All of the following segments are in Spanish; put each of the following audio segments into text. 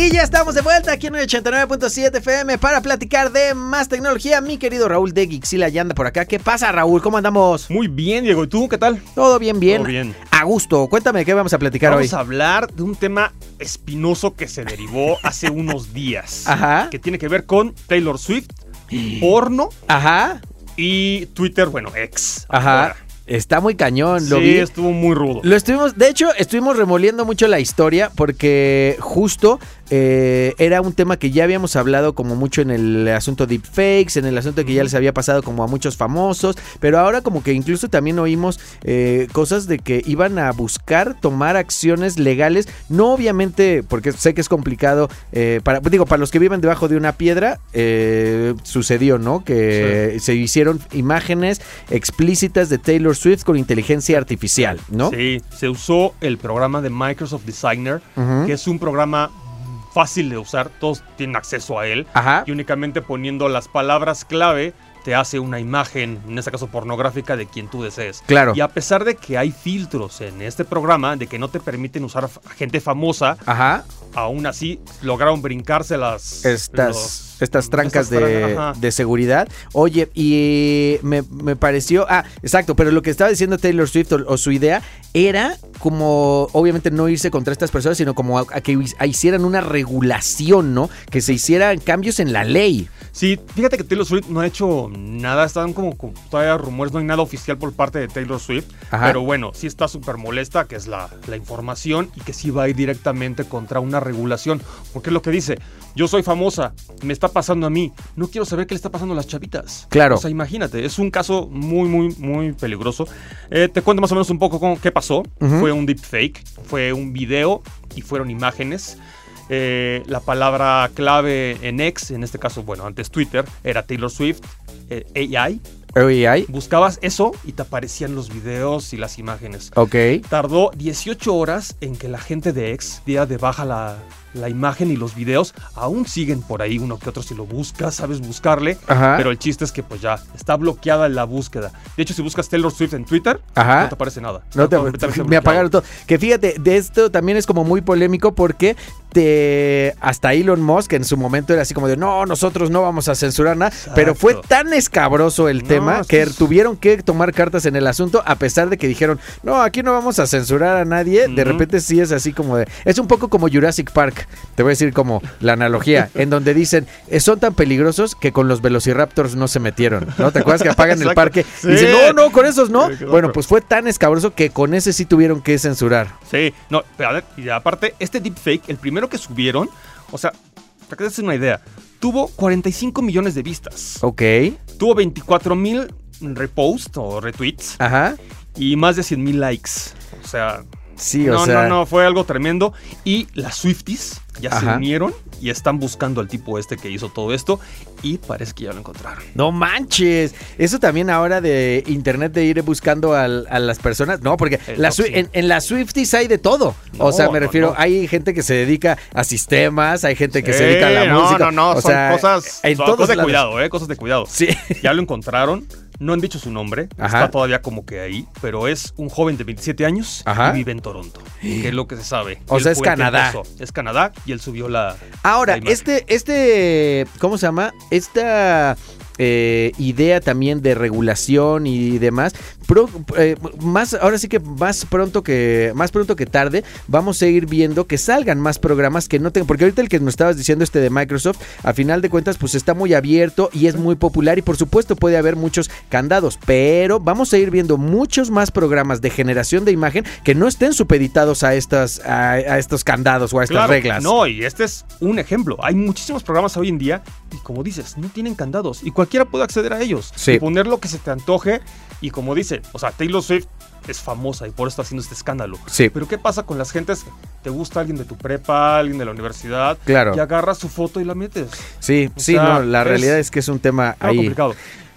Y ya estamos de vuelta aquí en el 89.7 FM para platicar de más tecnología. Mi querido Raúl de Gixila ya anda por acá. ¿Qué pasa, Raúl? ¿Cómo andamos? Muy bien, Diego. ¿Y tú qué tal? Todo bien, bien. Todo bien. A gusto. Cuéntame qué vamos a platicar Vamos hoy. a hablar de un tema espinoso que se derivó hace unos días. Ajá. Que tiene que ver con Taylor Swift, porno Ajá. y Twitter, bueno, ex. Ajá. ahora. Está muy cañón, lo sí, vi. estuvo muy rudo. Lo estuvimos, de hecho, estuvimos remoliendo mucho la historia porque justo eh, era un tema que ya habíamos hablado como mucho en el asunto deepfakes, en el asunto que ya les había pasado como a muchos famosos, pero ahora como que incluso también oímos eh, cosas de que iban a buscar tomar acciones legales, no obviamente, porque sé que es complicado, eh, para, digo, para los que viven debajo de una piedra, sucedió, ¿no? Que se hicieron imágenes explícitas de Taylor Swift con inteligencia artificial, ¿no? Sí, se usó el programa de Microsoft Designer, que es un programa fácil de usar, todos tienen acceso a él. Ajá. Y únicamente poniendo las palabras clave te hace una imagen, en este caso pornográfica, de quien tú desees. Claro. Y a pesar de que hay filtros en este programa, de que no te permiten usar gente famosa, Ajá. aún así lograron brincarse las... Estas, los- estas trancas estas de, tran- de seguridad. Oye, y me, me pareció. Ah, exacto, pero lo que estaba diciendo Taylor Swift o, o su idea era como, obviamente, no irse contra estas personas, sino como a, a que hicieran una regulación, ¿no? Que se hicieran cambios en la ley. Sí, fíjate que Taylor Swift no ha hecho nada, están como, como todavía rumores, no hay nada oficial por parte de Taylor Swift, Ajá. pero bueno, sí está súper molesta, que es la, la información, y que sí va a ir directamente contra una regulación, porque es lo que dice, yo soy famosa, me está pasando a mí, no quiero saber qué le está pasando a las chavitas. Claro. O sea, imagínate, es un caso muy, muy, muy peligroso. Eh, te cuento más o menos un poco cómo- qué pasó. Fue un deepfake, fue un video y fueron imágenes. Eh, la palabra clave en X, en este caso, bueno, antes Twitter, era Taylor Swift, eh, AI. OEI. Buscabas eso y te aparecían los videos y las imágenes. Ok. Tardó 18 horas en que la gente de X diera de baja la, la imagen y los videos. Aún siguen por ahí uno que otro si lo buscas, sabes buscarle. Ajá. Pero el chiste es que pues ya está bloqueada la búsqueda. De hecho, si buscas Taylor Swift en Twitter, Ajá. no te aparece nada. No te, me bloqueado. apagaron todo. Que fíjate, de esto también es como muy polémico porque hasta Elon Musk en su momento era así como de no, nosotros no vamos a censurar nada. Pero fue tan escabroso el No, tema que es- tuvieron que tomar cartas en el asunto a pesar de que dijeron no, aquí no vamos a censurar a nadie. De repente sí es así como de. Es un poco como Jurassic Park. Te voy a decir como la analogía, en donde dicen "Eh, son tan peligrosos que con los velociraptors no se metieron. ¿No? ¿Te acuerdas que apagan el parque? Sí. Y dicen, no, no, con esos no. Bueno, pues fue tan escabroso que con ese sí tuvieron que censurar. Sí, no, pero a ver, y aparte, este deepfake, el primero que subieron, o sea, para que te des una idea, tuvo 45 millones de vistas. Ok. Tuvo 24 mil reposts o retweets Ajá. y más de 100 mil likes. O sea, Sí, o no, sea. no, no, fue algo tremendo. Y las Swifties ya Ajá. se unieron y están buscando al tipo este que hizo todo esto y parece que ya lo encontraron. No manches. Eso también ahora de internet de ir buscando al- a las personas. No, porque la en, en las Swifties hay de todo. o No, sea, me no, refiero, no. hay gente que se dedica a sistemas, hay gente que se dedica a la no, música. No, no, o son sea, cosas, en son todos cosas de lados. cuidado, eh, cosas de cuidado. Sí. Ya lo encontraron. No han dicho su nombre, Ajá. está todavía como que ahí, pero es un joven de 27 años Ajá. y vive en Toronto, que es lo que se sabe. O Él sea, es Canadá. Es Canadá y él subió la. Ahora, la este, este, ¿cómo se llama? Esta eh, idea también de regulación y demás, eh, más, ahora sí que más pronto que, más pronto que tarde, vamos a ir viendo que salgan más programas que no tengan, porque ahorita el que nos estabas diciendo este de Microsoft, a final de cuentas, pues está muy abierto y es muy popular y por supuesto puede haber muchos candados, pero vamos a ir viendo muchos más programas de generación de imagen que no estén supeditados a estas, a, a estos candados o a estas Claro, reglas. No, y este es un ejemplo. Hay muchísimos programas hoy en día y como dices, no tienen candados y cualquiera puede acceder a ellos Sí. y poner lo que se te antoje y como dice, o sea, Taylor Swift es famosa y por eso está haciendo este escándalo. Sí. Pero ¿qué pasa con las gentes? Te gusta alguien de tu prepa, alguien de la universidad Claro. y agarras su foto y la metes. Sí, O sí, sea, no, la es realidad es que es un tema ahí. complicado.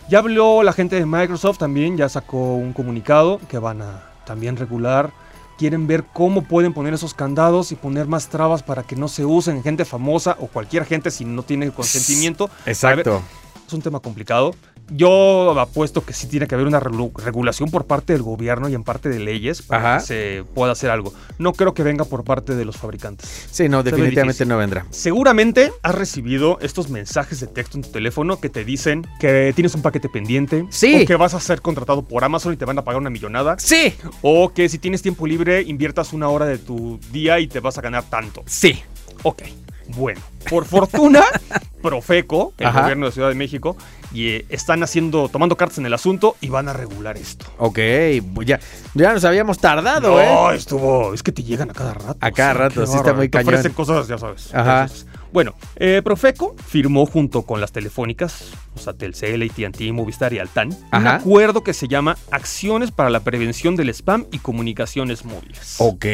Ya habló la gente de Microsoft también, ya sacó un comunicado que van a también regular. Quieren ver cómo pueden poner esos candados y poner más trabas para que no se usen gente famosa o cualquier gente si no tiene consentimiento. Exacto. Es un tema complicado. Yo apuesto que sí tiene que haber una regulación por parte del gobierno y en parte de leyes para Ajá. que se pueda hacer algo. No creo que venga por parte de los fabricantes. Sí, no, definitivamente no vendrá. Seguramente has recibido estos mensajes de texto en tu teléfono que te dicen que tienes un paquete pendiente. Sí. O que vas a ser contratado por Amazon y te van a pagar una millonada. Sí, O que si tienes tiempo libre inviertas una hora de tu día y te vas a ganar tanto. sí. Ok. Bueno, por fortuna, Profeco, el Ajá. gobierno de Ciudad de México, y eh, están haciendo, tomando cartas en el asunto y van a regular esto. Ok, pues ya, ya nos habíamos tardado, no, ¿eh? estuvo. Es que te llegan a cada rato. A cada rato, sí está muy Te cañón. ofrecen cosas, ya sabes. Ajá. Entonces, bueno, eh, Profeco firmó junto con las telefónicas, o sea, Telcel, AT&T, Movistar y Altán, un acuerdo que se llama Acciones para la Prevención del Spam y Comunicaciones Móviles. Ok.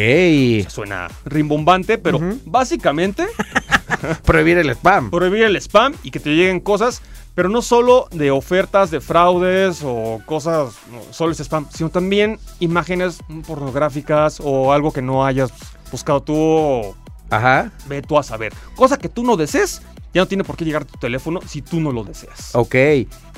Suena rimbombante, pero básicamente Prohibir el spam. prohibir el spam y que te lleguen cosas, pero no solo de ofertas de fraudes o cosas, no, solo es spam, sino también imágenes pornográficas o algo que no hayas buscado tú o Ajá. ve tú a saber. Cosa que tú no desees, ya no tiene por qué llegar a tu teléfono si tú no lo deseas. Ok.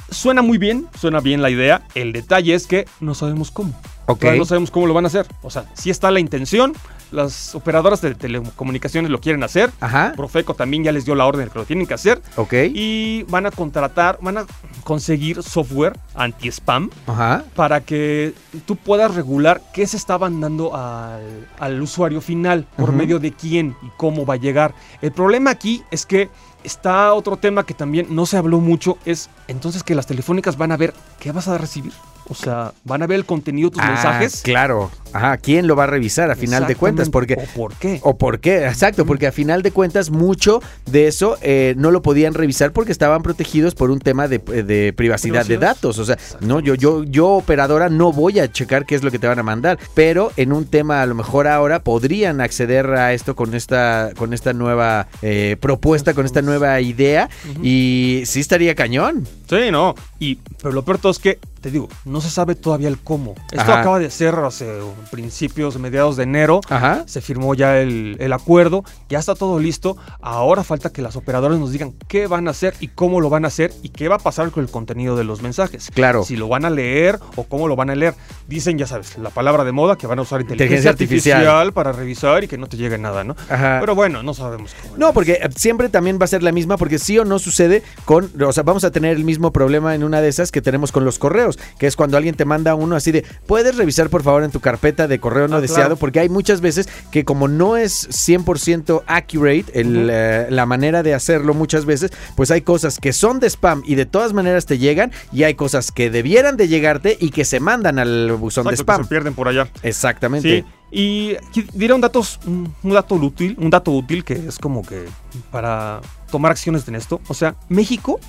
Suena muy bien, suena bien la idea. El detalle es que no sabemos cómo. Ok. Todavía no sabemos cómo lo van a hacer. O sea, sí está la intención. Las operadoras de telecomunicaciones lo quieren hacer. Ajá. Profeco también ya les dio la orden de que lo tienen que hacer. Ok. Y van a contratar, van a conseguir software anti-spam Ajá. para que tú puedas regular qué se está mandando al, al usuario final, por medio de quién y cómo va a llegar. El problema aquí es que está otro tema que también no se habló mucho, es entonces que las telefónicas van a ver qué vas a recibir. O sea, van a ver el contenido de tus Ah, mensajes. Claro. Ajá. ¿Quién lo va a revisar a final de cuentas? Porque. ¿O por qué? ¿O por qué? Exacto, porque a final de cuentas mucho de eso eh, no lo podían revisar porque estaban protegidos por un tema de, de privacidad de datos. O sea, no, yo, yo, yo operadora no voy a checar qué es lo que te van a mandar, pero en un tema a lo mejor ahora podrían acceder a esto con esta, con esta nueva eh, propuesta, con esta nueva idea y sí estaría cañón. Sí, no. Y, pero lo peor todo es que, te digo, no se sabe todavía el cómo. Esto Ajá. acaba de ser hace principios, mediados de enero. Ajá. Se firmó ya el, el acuerdo, ya está todo listo. Ahora falta que las operadoras nos digan qué van a hacer y cómo lo van a hacer y qué va a pasar con el contenido de los mensajes. Claro. Si lo van a leer o cómo lo van a leer. Dicen, ya sabes, la palabra de moda que van a usar inteligencia, Inteligencia artificial. artificial. para revisar y que no te llegue nada, ¿no? Ajá. Pero bueno, no sabemos cómo. No, porque eh, siempre también va a ser la misma, porque sí o no sucede con, o sea, vamos a tener el mismo problema en una de esas que tenemos con los correos, que es cuando alguien te manda uno así de, puedes revisar por favor en tu carpeta de correo no Ah, deseado, claro. porque hay muchas veces que como no es 100% accurate el, eh, la manera de hacerlo muchas veces, pues hay cosas que son de spam y de todas maneras te llegan, y hay cosas que debieran de llegarte y que se mandan al buzón de que spam. se pierden por allá. Exactamente. Sí, y diré un dato, un un dato útil, un dato útil que es como que para tomar acciones en esto. O sea, México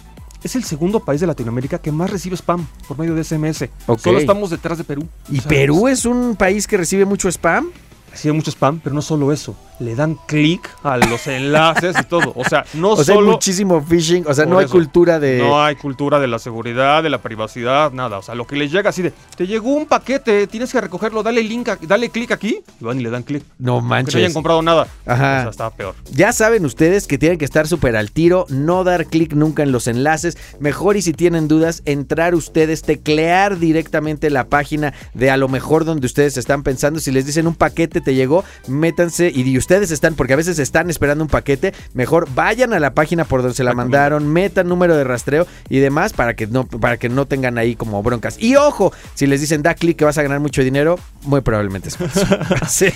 es el segundo país de Latinoamérica que más recibe spam por medio de SMS. Solo estamos detrás de Perú. ¿Y Perú es un país que recibe mucho spam? Recibe mucho spam, pero no solo eso. Le dan clic a los enlaces y todo. O sea, no O sea, hay solo... muchísimo phishing, o sea, no hay eso. cultura de... No hay cultura de la seguridad, de la privacidad, nada. O sea, lo que les llega así de, te llegó un paquete, tienes que recogerlo, dale link, a- dale clic aquí. Y van y le dan clic. No manches. no hayan comprado nada. Ajá. O sea, está peor. Ya saben ustedes que tienen que estar súper al tiro, no dar clic nunca en los enlaces. Mejor y si tienen dudas, entrar ustedes, teclear directamente la página de a lo mejor donde ustedes están pensando. Si les dicen un paquete te llegó, métanse y ustedes están, porque a veces están esperando un paquete, mejor vayan a la página por donde se la mandaron, metan número de rastreo y demás para que no, para que no tengan ahí como broncas. Y ojo, si les dicen da clic que vas a ganar mucho dinero, muy probablemente es falso. Sí.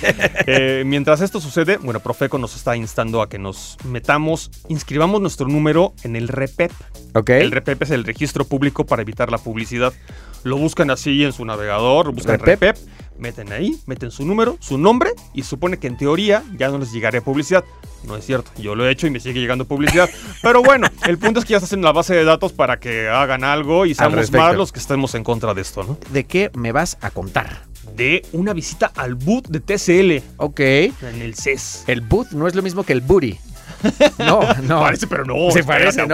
Eh, mientras esto sucede, bueno, Profeco nos está instando a que nos metamos, inscribamos nuestro número en el REPEP. Ok. El REPEP es el registro público para evitar la publicidad. Lo buscan así en su navegador, buscan Repep. REPEP, meten ahí, meten su número, su nombre y supone que en teoría ya no les llegaría publicidad. No es cierto, yo lo he hecho y me sigue llegando publicidad. Pero bueno, el punto es que ya se hacen la base de datos para que hagan algo y seamos más los que estemos en contra de esto, ¿no? ¿De qué me vas a contar? De una visita al boot de TCL Ok. en el CES. El boot no es lo mismo que el booty. No, no. Parece, pero no. Se parece. Ah,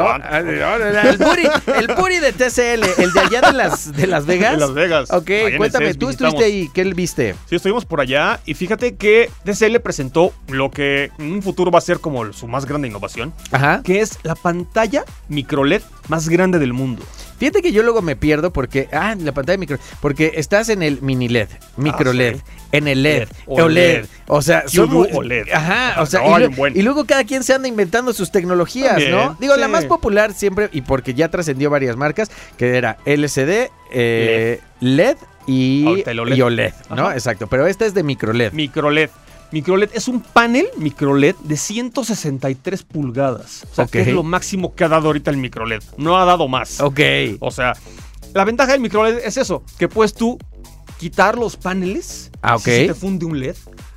no, El puri, el puri de TCL, el de allá de las, de Las Vegas. En Las Vegas. Ok, Allá cuéntame, CES tú visitamos. estuviste ahí, ¿qué viste? Sí, estuvimos por allá y fíjate que TCL presentó lo que en un futuro va a ser como su más grande innovación, Ajá. que es la pantalla micro LED más grande del mundo. Fíjate que yo luego me pierdo porque, ah, en la pantalla de micro, porque estás en el mini LED, micro Ah, sí. LED, en el LED, LED, OLED, OLED, o sea, son muy- OLED. Ajá, o sea, No, y, hay lu- un buen. y luego cada quien se anda inventando sus tecnologías, También, ¿no? Digo, la más popular siempre, y porque ya trascendió varias marcas, que era LCD, eh, LED y, el OLED. y OLED, ¿no? Ajá. Exacto, pero esta es de micro LED. Micro LED. Micro LED es un panel micro LED de 163 pulgadas. O sea, que es lo máximo que ha dado ahorita el micro LED. No ha dado más. Ok. O sea, la ventaja del micro LED es eso, que puedes tú quitar los paneles. Ah, ok. Si se te funde un LED,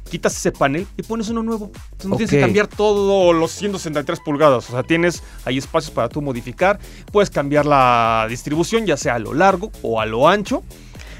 quitas ese panel y pones uno nuevo. Entonces no tienes que cambiar todos los 163 pulgadas. O sea, tienes ahí espacios para tú modificar. Puedes cambiar la distribución, ya sea a lo largo o a lo ancho.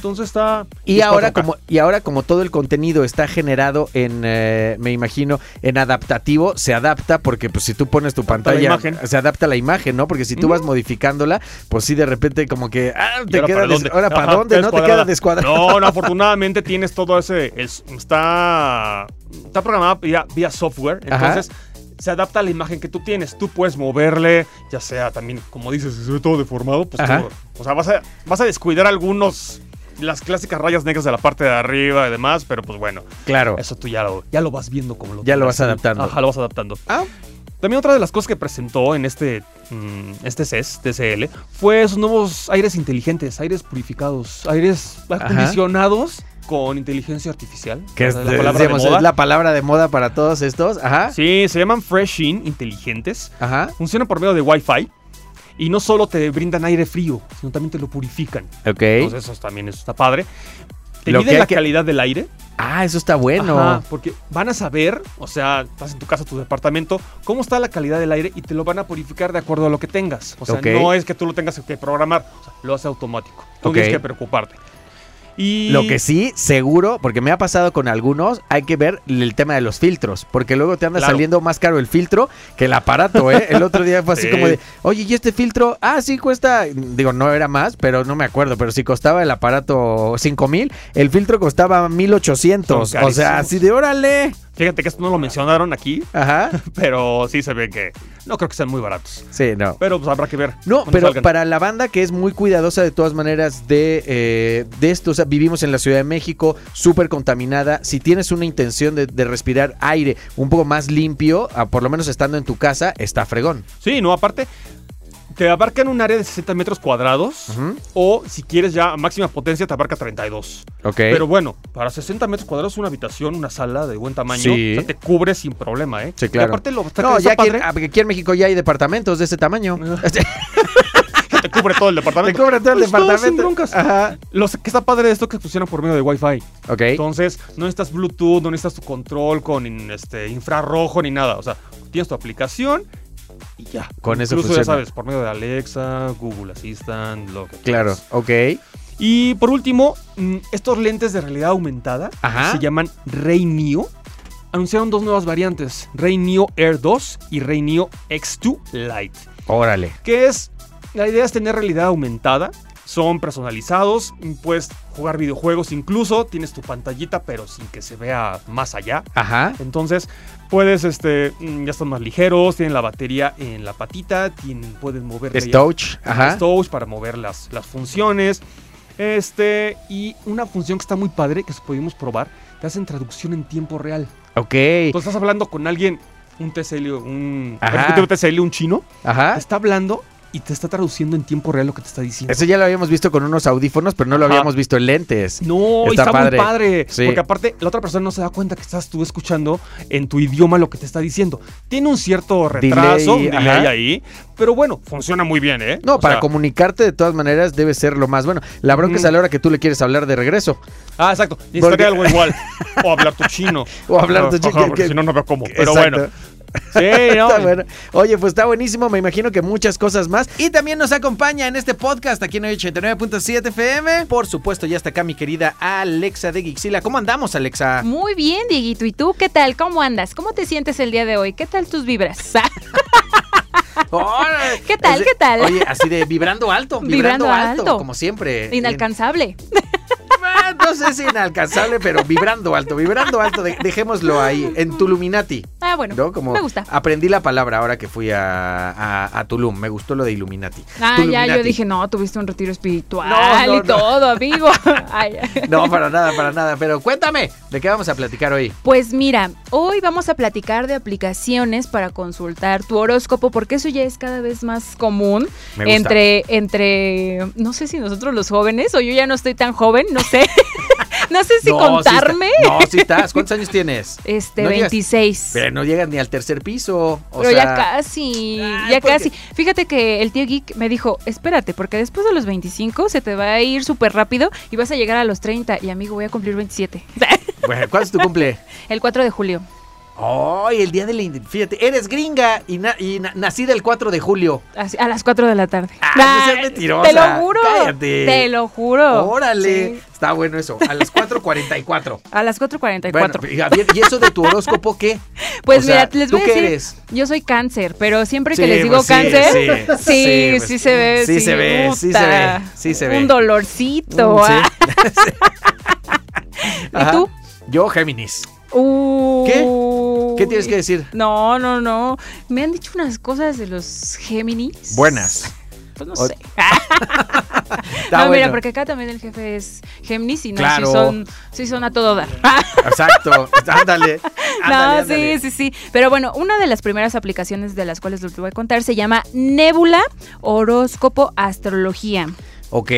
Entonces está... Y es ahora, 4K. como, y ahora como todo el contenido está generado en, eh, me imagino, en adaptativo, se adapta porque pues si tú pones tu pantalla, imagen. se adapta la imagen, ¿no? Porque si tú vas modificándola, pues sí de repente como que, ah, ¿Y te ahora queda para dónde? ahora para Ajá, dónde, ¿no? Te queda descuadrado. No, no, afortunadamente tienes todo ese. es- está, está programado vía, vía software. Ajá. Entonces. Se adapta a la imagen que tú tienes. Tú puedes moverle, ya sea también, como dices, si se ve todo deformado, pues tú- o sea, vas a, vas a descuidar algunos, las clásicas rayas negras de la parte de arriba y demás, pero pues bueno, Claro. eso tú ya lo, ya lo vas viendo como lo Ya lo vas adaptando. Ajá, lo vas adaptando. Ah, También otra de las cosas que presentó en este, mm, este CES, TCL, fue esos nuevos aires inteligentes, aires purificados, aires acondicionados con inteligencia artificial. que es, la palabra de moda. es la palabra de moda para todos estos. Ajá. Sí, se llaman Fresh-In inteligentes. Ajá. Funcionan por medio de Wi-Fi. Y no solo te brindan aire frío, sino también te lo purifican. Ok. Entonces eso también está padre. Te Lo miden la que- calidad del aire. Ah, eso está bueno. Ajá, porque van a saber, o sea, estás en tu casa, tu departamento, cómo está la calidad del aire y te lo van a purificar de acuerdo a lo que tengas. O sea, no es que tú lo tengas que programar, o sea, lo hace automático. No tienes que preocuparte. Y Lo que sí, seguro, porque me ha pasado con algunos, hay que ver el tema de los filtros, porque luego te anda Claro. saliendo más caro el filtro que el aparato, ¿eh? El otro día fue así Sí. como de, oye, ¿y este filtro? Ah, sí, cuesta, digo, no era más, pero no me acuerdo, pero si costaba el aparato 5 mil, el filtro costaba 1800, Son o sea, así de, órale. Fíjate que esto no lo mencionaron aquí, Ajá, pero sí se ve que no creo que sean muy baratos. sí, no. Pero pues habrá que ver. No, pero salgan. para la banda que es muy cuidadosa de todas maneras de, eh, de esto, o sea, vivimos en la Ciudad de México, súper contaminada, si tienes una intención de, de respirar aire un poco más limpio, ah, por lo menos estando en tu casa, está fregón. Sí, no, aparte, te abarcan un área de 60 metros cuadrados. Ujú, O si quieres ya a máxima potencia, te abarca 32. Ok. Pero bueno, para 60 metros cuadrados, una habitación, una sala de buen tamaño, Sí. o sea, te cubre sin problema, ¿eh? Sí, claro. Y aparte, lo está, no, está ya aquí, padre, ah, porque aquí en México ya hay departamentos de ese tamaño. que te cubre todo el Te departamento. cobran todo el Pues todo sin departamento. broncas. Ajá. Lo que está padre de esto es que funciona por medio de Wi-Fi. Ok. Entonces, no necesitas Bluetooth, no necesitas tu control con este, infrarrojo ni nada. O sea, tienes tu aplicación y ya. Con eso funciona. ya sabes, por medio de Alexa, Google Assistant, lo que Claro, quieras. ok. Y por último, mm, estos lentes de realidad aumentada Ajá. se llaman Rey Neo. Anunciaron dos nuevas variantes, Rey Neo Air 2 y Rey Neo X2 Lite. Órale. Que es, la idea es tener realidad aumentada, son personalizados, puedes jugar videojuegos incluso, tienes tu pantallita pero sin que se vea más allá. Ajá. Entonces, puedes, este, mm, ya están más ligeros, tienen la batería en la patita, tienen, puedes mover Es touch. Ajá. touch para mover las, las funciones. Este, y una función que está muy padre, que pudimos probar, te hacen traducción en tiempo real. Ok. Tú estás hablando con alguien, un TCL, un Ajá. ejecutivo TCL, un chino, Ajá. está hablando y te está traduciendo en tiempo real lo que te está diciendo. Eso ya lo habíamos visto con unos audífonos, pero no lo Ajá. habíamos visto en lentes. No, y Está está padre. muy padre. Sí. Porque aparte, la otra persona no se da cuenta que estás tú escuchando en tu idioma lo que te está diciendo. Tiene un cierto retraso, Delay, delay ahí. Pero bueno, funciona muy bien, ¿eh? No, O para sea, comunicarte de todas maneras debe ser lo más bueno. La bronca es a la hora que tú le quieres hablar de regreso. Ah, exacto. Porque- algo igual. O hablar tu chino. O hablar tu chino, porque que- si no, no veo cómo. Pero Exacto. bueno. Sí, no. Está bueno. Oye, pues está buenísimo. Me imagino que muchas cosas más. Y también nos acompaña en este podcast aquí en 89.7 FM. Por supuesto, ya está acá mi querida Alexa de Gixila. ¿Cómo andamos, Alexa? Muy bien, Dieguito. ¿Y tú qué tal? ¿Cómo andas? ¿Cómo te sientes el día de hoy? ¿Qué tal tus vibras? ¿Qué tal? ¿Qué tal? Oye, así de vibrando alto, vibrando, Vibrando alto, alto. como siempre. Inalcanzable. Si inalcanzable, pero vibrando alto, vibrando alto. de- dejémoslo ahí, en Tuluminati. Ah, bueno. ¿no? Como Me gusta. Aprendí la palabra ahora que fui a, a- a Tulum. Me gustó lo de Illuminati. Ah, ya, yo dije, no, tuviste un retiro espiritual No, no, y todo, amigo. Ay. No, para nada, para nada. Pero cuéntame, ¿de qué vamos a platicar hoy? Pues mira, hoy vamos a platicar de aplicaciones para consultar tu horóscopo, porque eso ya es cada vez más común Me gusta. entre, entre, no sé si nosotros los jóvenes, o yo ya no estoy tan joven, no sé. no sé si No, sí contarme. está- no, sí estás. ¿Cuántos años tienes? Este, No digas- 26. Pero no llegas ni al tercer piso. O Pero sea, ya casi, Ay, ya casi. Fíjate que el tío Geek me dijo, espérate, porque después de los 25 se te va a ir súper rápido y vas a llegar a los 30. Y amigo, voy a cumplir 27. Bueno, ¿cuándo es tu cumple? el 4 de julio. ¡Ay, el día de la Fíjate, eres gringa y, na- y na- nacida el 4 de julio. Así, a las 4 de la tarde. Ah, no seas mentirosa. Te lo juro. Cállate. Te lo juro. Órale. Sí. Está bueno eso. A las 4.44. A las 4.44. Bueno, y ¿y eso de tu horóscopo qué? pues o sea, mira, les ¿tú voy a qué decir, eres? yo soy cáncer, pero siempre que Sí, les digo pues cáncer, sí, sí, se ve, sí se ve, sí se ve, sí se ve. Un dolorcito. Mm, sí. ah. Ajá. tú? Yo, Géminis. Uh, ¿Qué tienes que decir? No, no, no. Me han dicho unas cosas de los Géminis. Buenas. Pues no O- sé. No, mira, porque acá también el jefe es Géminis y no, Claro. sí son, sí son a todo dar. Exacto. Ándale. No, ándale. sí, sí, sí. Pero bueno, una de las primeras aplicaciones de las cuales les voy a contar se llama Nebula Horóscopo Astrología. Ok.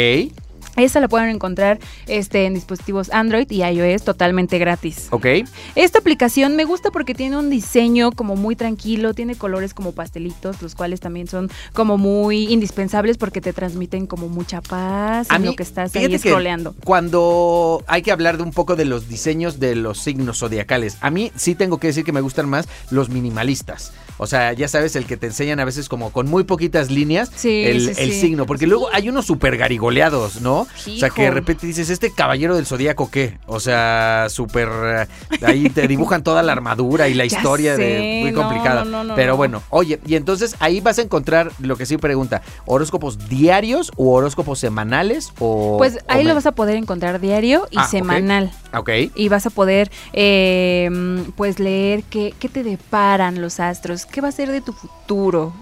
Esta la pueden encontrar este, en dispositivos Android y iOS totalmente gratis. Ok. Esta aplicación me gusta porque tiene un diseño como muy tranquilo, tiene colores como pastelitos, los cuales también son como muy indispensables porque te transmiten como mucha paz A en mí, lo que estás ahí que scrolleando. Cuando hay que hablar de un poco de los diseños de los signos zodiacales, a mí sí tengo que decir que me gustan más los minimalistas. O sea, ya sabes, el que te enseñan a veces como con muy poquitas líneas Sí, el, sí, el sí. signo. Porque luego hay unos súper garigoleados, ¿no? O sea, que de repente dices, ¿este caballero del zodiaco qué? O sea, súper... eh, Ahí te dibujan toda la armadura y la Ya historia de... Muy no, complicada. no, no, no, Pero no. bueno, oye, y entonces ahí vas a encontrar lo que sí pregunta, ¿horóscopos diarios o horóscopos semanales o...? Pues ahí o lo vas a poder encontrar diario y Ah, semanal. Ok. Y vas a poder, eh, pues, leer qué, qué te deparan los astros, qué va a ser de tu futuro.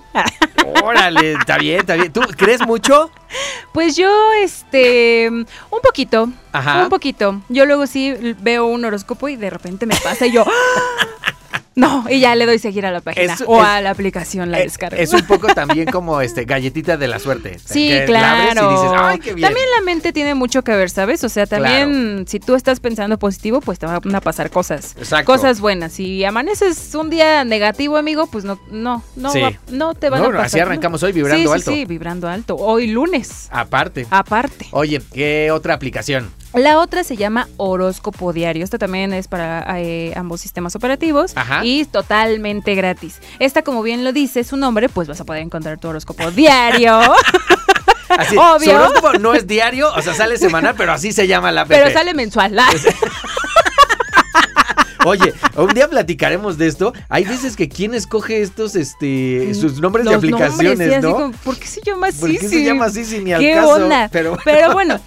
Órale, está bien, está bien. ¿Tú crees mucho? Pues yo, este, un poquito, Ajá. un poquito. Yo luego sí veo un horóscopo y de repente me pasa y yo, no, y ya le doy seguir a la página Es- o es- a la aplicación, la Eh, descargo. Es un poco también como este galletita de la suerte. Sí, Que la claro. abres y dices, ay, qué bien. También la mente tiene mucho que ver, ¿sabes? O sea, también si tú estás pensando positivo, pues te van a pasar cosas. Exacto. Cosas buenas. Si amaneces un día negativo, amigo, pues no, no, no, Sí. va- no te van No, a pasar. así arrancamos hoy vibrando Sí, sí, alto. Sí, vibrando alto. Hoy lunes. Aparte. Aparte. Oye, ¿qué otra aplicación? La otra se llama horóscopo diario. Esta también es para eh, ambos sistemas operativos Ajá. y totalmente gratis. Esta, como bien lo dice su nombre, pues vas a poder encontrar tu horóscopo diario. Así, Obvio. Su horóscopo no es diario, o sea, sale semanal, pero así se llama la app. pero sale mensual. Oye, un día platicaremos de esto. Hay veces que quién escoge estos, este, sus nombres de nombres, aplicaciones, sí, así ¿no? como, ¿Por qué se llama así? ¿Por qué se llama así si ni al ¿Qué caso? onda? Pero, Pero bueno.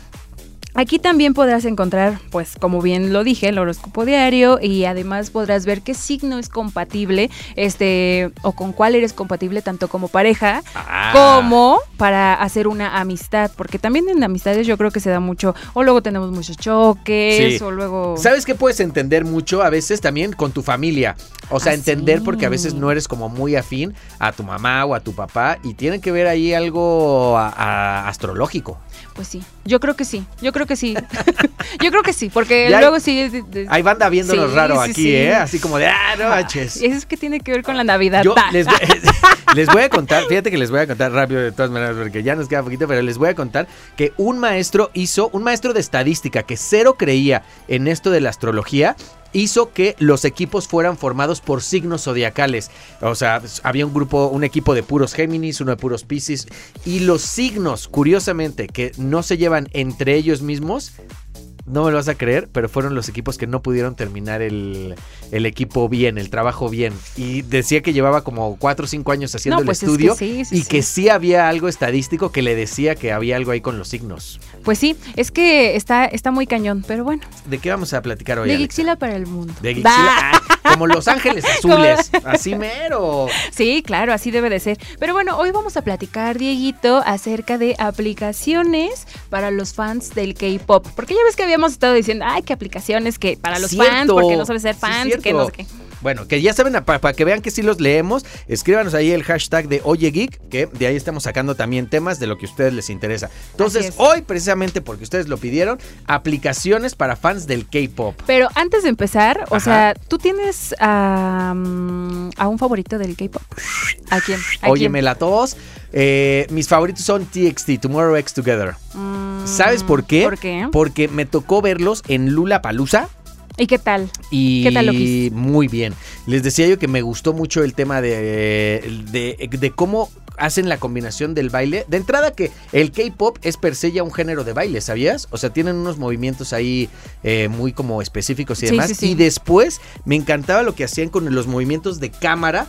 Aquí también podrás encontrar, pues como bien lo dije, el horóscopo diario y además podrás ver qué signo es compatible, este, o con cuál eres compatible tanto como pareja Ah. como para hacer una amistad, porque también en amistades yo creo que se da mucho, o luego tenemos muchos choques, Sí. o luego... ¿Sabes qué puedes entender mucho a veces también con tu familia? O sea, Ah, entender sí. porque a veces no eres como muy afín a tu mamá o a tu papá y tiene que ver ahí algo a- a- astrológico. Pues sí, yo creo que sí, yo creo que sí, yo creo que sí, porque Ya- luego sí... de- de- Hay banda viéndonos Sí, raro aquí. ¿eh? Así como de, ah, no manches. Es que tiene que ver con la Navidad. Yo les, Les voy a contar, fíjate que les voy a contar rápido de todas maneras, porque ya nos queda poquito, pero les voy a contar que un maestro hizo, un maestro de estadística que cero creía en esto de la astrología, hizo que los equipos fueran formados por signos zodiacales. O sea, había un grupo, un equipo de puros Géminis, uno de puros Pisces, y los signos, curiosamente, que no se llevan entre ellos mismos, no me lo vas a creer, pero fueron los equipos que no pudieron terminar el, el equipo bien, el trabajo bien. Y decía que llevaba como 4 o 5 años haciendo No, el pues es que estudio sí, sí, y sí. que sí había algo estadístico que le decía que había algo ahí con los signos. Pues sí, es que está, está muy cañón, pero bueno. ¿De qué vamos a platicar hoy? de Alexa? Gixila para el mundo. De. Gixila. como Los Ángeles Azules. Así mero. Sí, claro, así debe de ser. Pero bueno, hoy vamos a platicar, Dieguito, acerca de aplicaciones para los fans del K-pop. Porque ya ves que habíamos estado diciendo, ay, qué aplicaciones que para los Cierto. fans, porque no sabes ser Sí, fans, cierto. que no sé qué. Bueno, que ya saben, para que vean que sí los leemos, escríbanos ahí el hashtag de Oye Geek, que de ahí estamos sacando también temas de lo que a ustedes les interesa. Entonces, hoy, precisamente porque ustedes lo pidieron, aplicaciones para fans del K-pop. Pero antes de empezar, o sea, ¿tú tienes a, a un favorito del K-pop? ¿A quién? ¿A Óyeme la tos. Eh, mis favoritos son TXT, Tomorrow X Together. Mm, ¿Sabes por qué? ¿Por qué? Porque me tocó verlos en Lula Palusa. ¿Y qué tal? Y ¿Qué tal lo muy bien. Les decía yo que me gustó mucho el tema de, de, de cómo hacen la combinación del baile. De entrada que el K-pop es per se ya un género de baile, ¿sabías? O sea, tienen unos movimientos ahí eh, muy como específicos y Sí, demás. sí, sí. Y después me encantaba lo que hacían con los movimientos de cámara.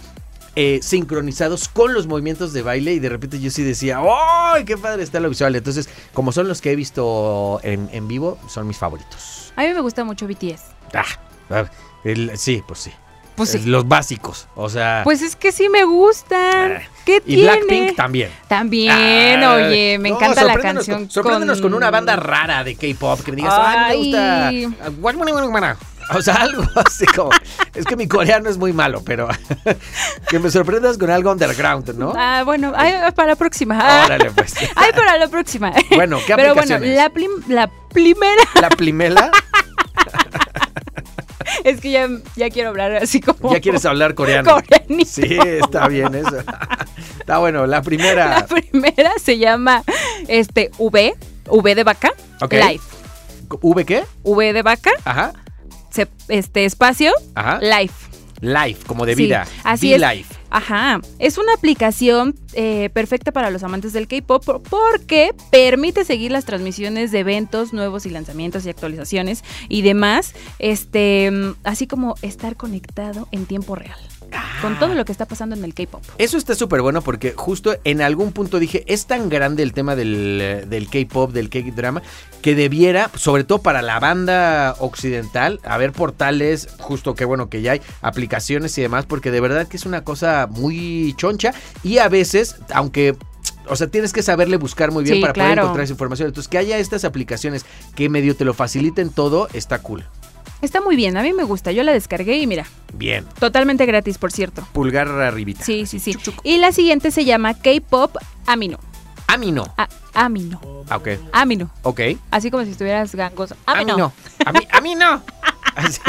eh, sincronizados con los movimientos de baile y de repente yo sí decía, ¡ay, qué padre está lo visual! Entonces, como son los que he visto en, en vivo, son mis favoritos. A mí me gusta mucho BTS. Ah, el- sí, pues sí. Pues sí. Eh, Los básicos, o sea. Pues es que sí me gustan. Ah, ¿Qué y tiene? Blackpink también. También, Ah, oye, me no, encanta la canción. Con, sorpréndenos con... una banda rara de K-pop que me digas, ay, Ay. me gusta. O sea, algo así como. Es que mi coreano es muy malo, pero. que me sorprendas con algo underground, ¿no? Ah, bueno, ay, para la próxima. Órale, pues. Ay, para la próxima. Bueno, ¿qué Pero bueno, la, plim- la primera La primera, es que ya, ya quiero hablar así como. ya quieres hablar coreano. coreanito. Sí, está bien eso. Está bueno, la La primera. primera se llama este V, V de vaca, Ok. live. ¿V qué? V de vaca, Ajá, se- este espacio, ajá. live. Life, como de Sí, vida. así Be es. Life. Ajá, es una aplicación eh, perfecta para los amantes del K-pop por- porque permite seguir las transmisiones de eventos nuevos y lanzamientos y actualizaciones y demás, este, así como estar conectado en tiempo real con todo lo que está pasando en el K-pop. Eso está súper bueno porque justo en algún punto dije, es tan grande el tema del, eh, del K-pop, del K-drama, que debiera, sobre todo para la banda occidental, haber portales, justo que bueno que ya hay aplicaciones y demás, porque de verdad que es una cosa muy choncha y a veces, aunque... O sea, tienes que saberle buscar muy bien Sí, para poder encontrar esa información. Entonces, que haya estas aplicaciones que medio te lo faciliten todo, está cool. Está muy bien, a mí me gusta, yo la descargué y mira, Bien. totalmente gratis, por cierto. Pulgar arribita. Sí, sí, sí. Chuc, chuc. Y la siguiente se llama K-pop Amino. Amino. A- Amino. Ah, ok. Amino. Ok. Así como si estuvieras mí Amino. no. A mí, a mí no. Así.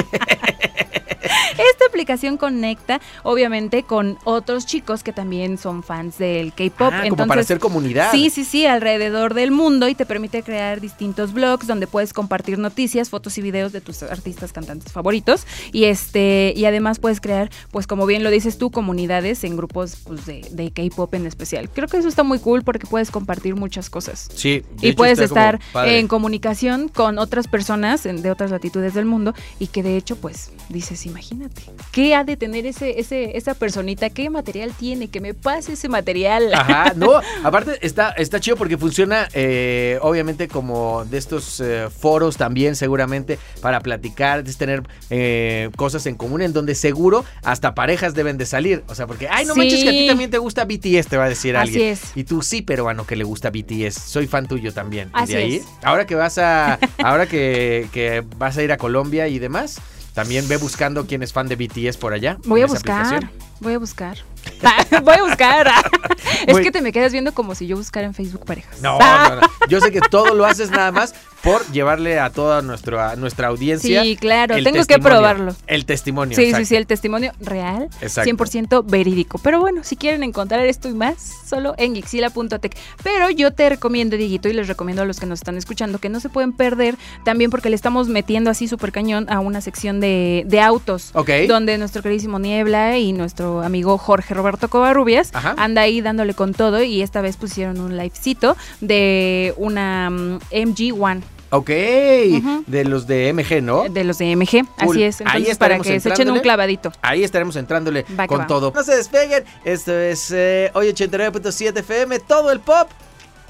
Esta aplicación conecta, obviamente, con otros chicos que también son fans del K-pop. Ah, como para hacer comunidad. Sí, sí, sí, alrededor del mundo y te permite crear distintos blogs donde puedes compartir noticias, fotos y videos de tus artistas cantantes favoritos y este y además puedes crear, pues como bien lo dices tú, comunidades en grupos pues, de, de K-pop en especial. Creo que eso está muy cool porque puedes compartir muchas cosas. Sí. Y puedes estar en comunicación con otras personas de otras latitudes del mundo y que de hecho, pues, dices, imagínate, ¿qué ha de tener ese, ese, esa personita? ¿Qué material tiene? Que me pase ese material. Ajá, no, aparte está, está chido porque funciona eh, obviamente como de estos eh, foros también seguramente para platicar, es tener eh, cosas en común en donde seguro hasta parejas deben de salir, o sea, porque, ay, no Sí. manches que a ti también te gusta BTS, te va a decir Así alguien. es. Y tú sí, peruano que le gusta BTS, soy fan tuyo también. Así de ahí, es. ahora que vas a, ahora que, que vas a ir a Colombia y demás, también ve buscando quién es fan de BTS por allá. Voy a buscar, voy a buscar. voy a buscar. es que te me quedas viendo como si yo buscara en Facebook parejas. No, no, no. Yo sé que todo lo haces nada más por llevarle a toda nuestra, nuestra audiencia. Sí, claro, el tengo que probarlo. El testimonio. Sí, exacto. sí, sí, el testimonio real, Exacto. 100% verídico. Pero bueno, si quieren encontrar esto y más, solo en Gixila.tech. Pero yo te recomiendo, Dieguito, y les recomiendo a los que nos están escuchando que no se pueden perder también porque le estamos metiendo así súper cañón a una sección de, de autos. Ok. Donde nuestro queridísimo Niebla y nuestro amigo Jorge Roberto Covarrubias Ajá. anda ahí dándole con todo y esta vez pusieron un livecito de una mm, MG1 Ok. De los de MG, ¿no? de los de MG. Cool. Así es. Ahí Entonces, para estaremos que se echen un clavadito. Ahí estaremos entrándole Va con va. todo. No se despeguen. Esto es eh, hoy 89.7 FM. Todo el pop,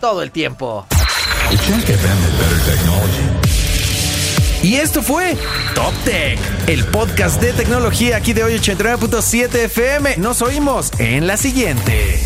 todo el tiempo. Check FM had better technology. Y esto fue Top Tech, el podcast de tecnología aquí de hoy 89.7 FM. Nos oímos en la siguiente.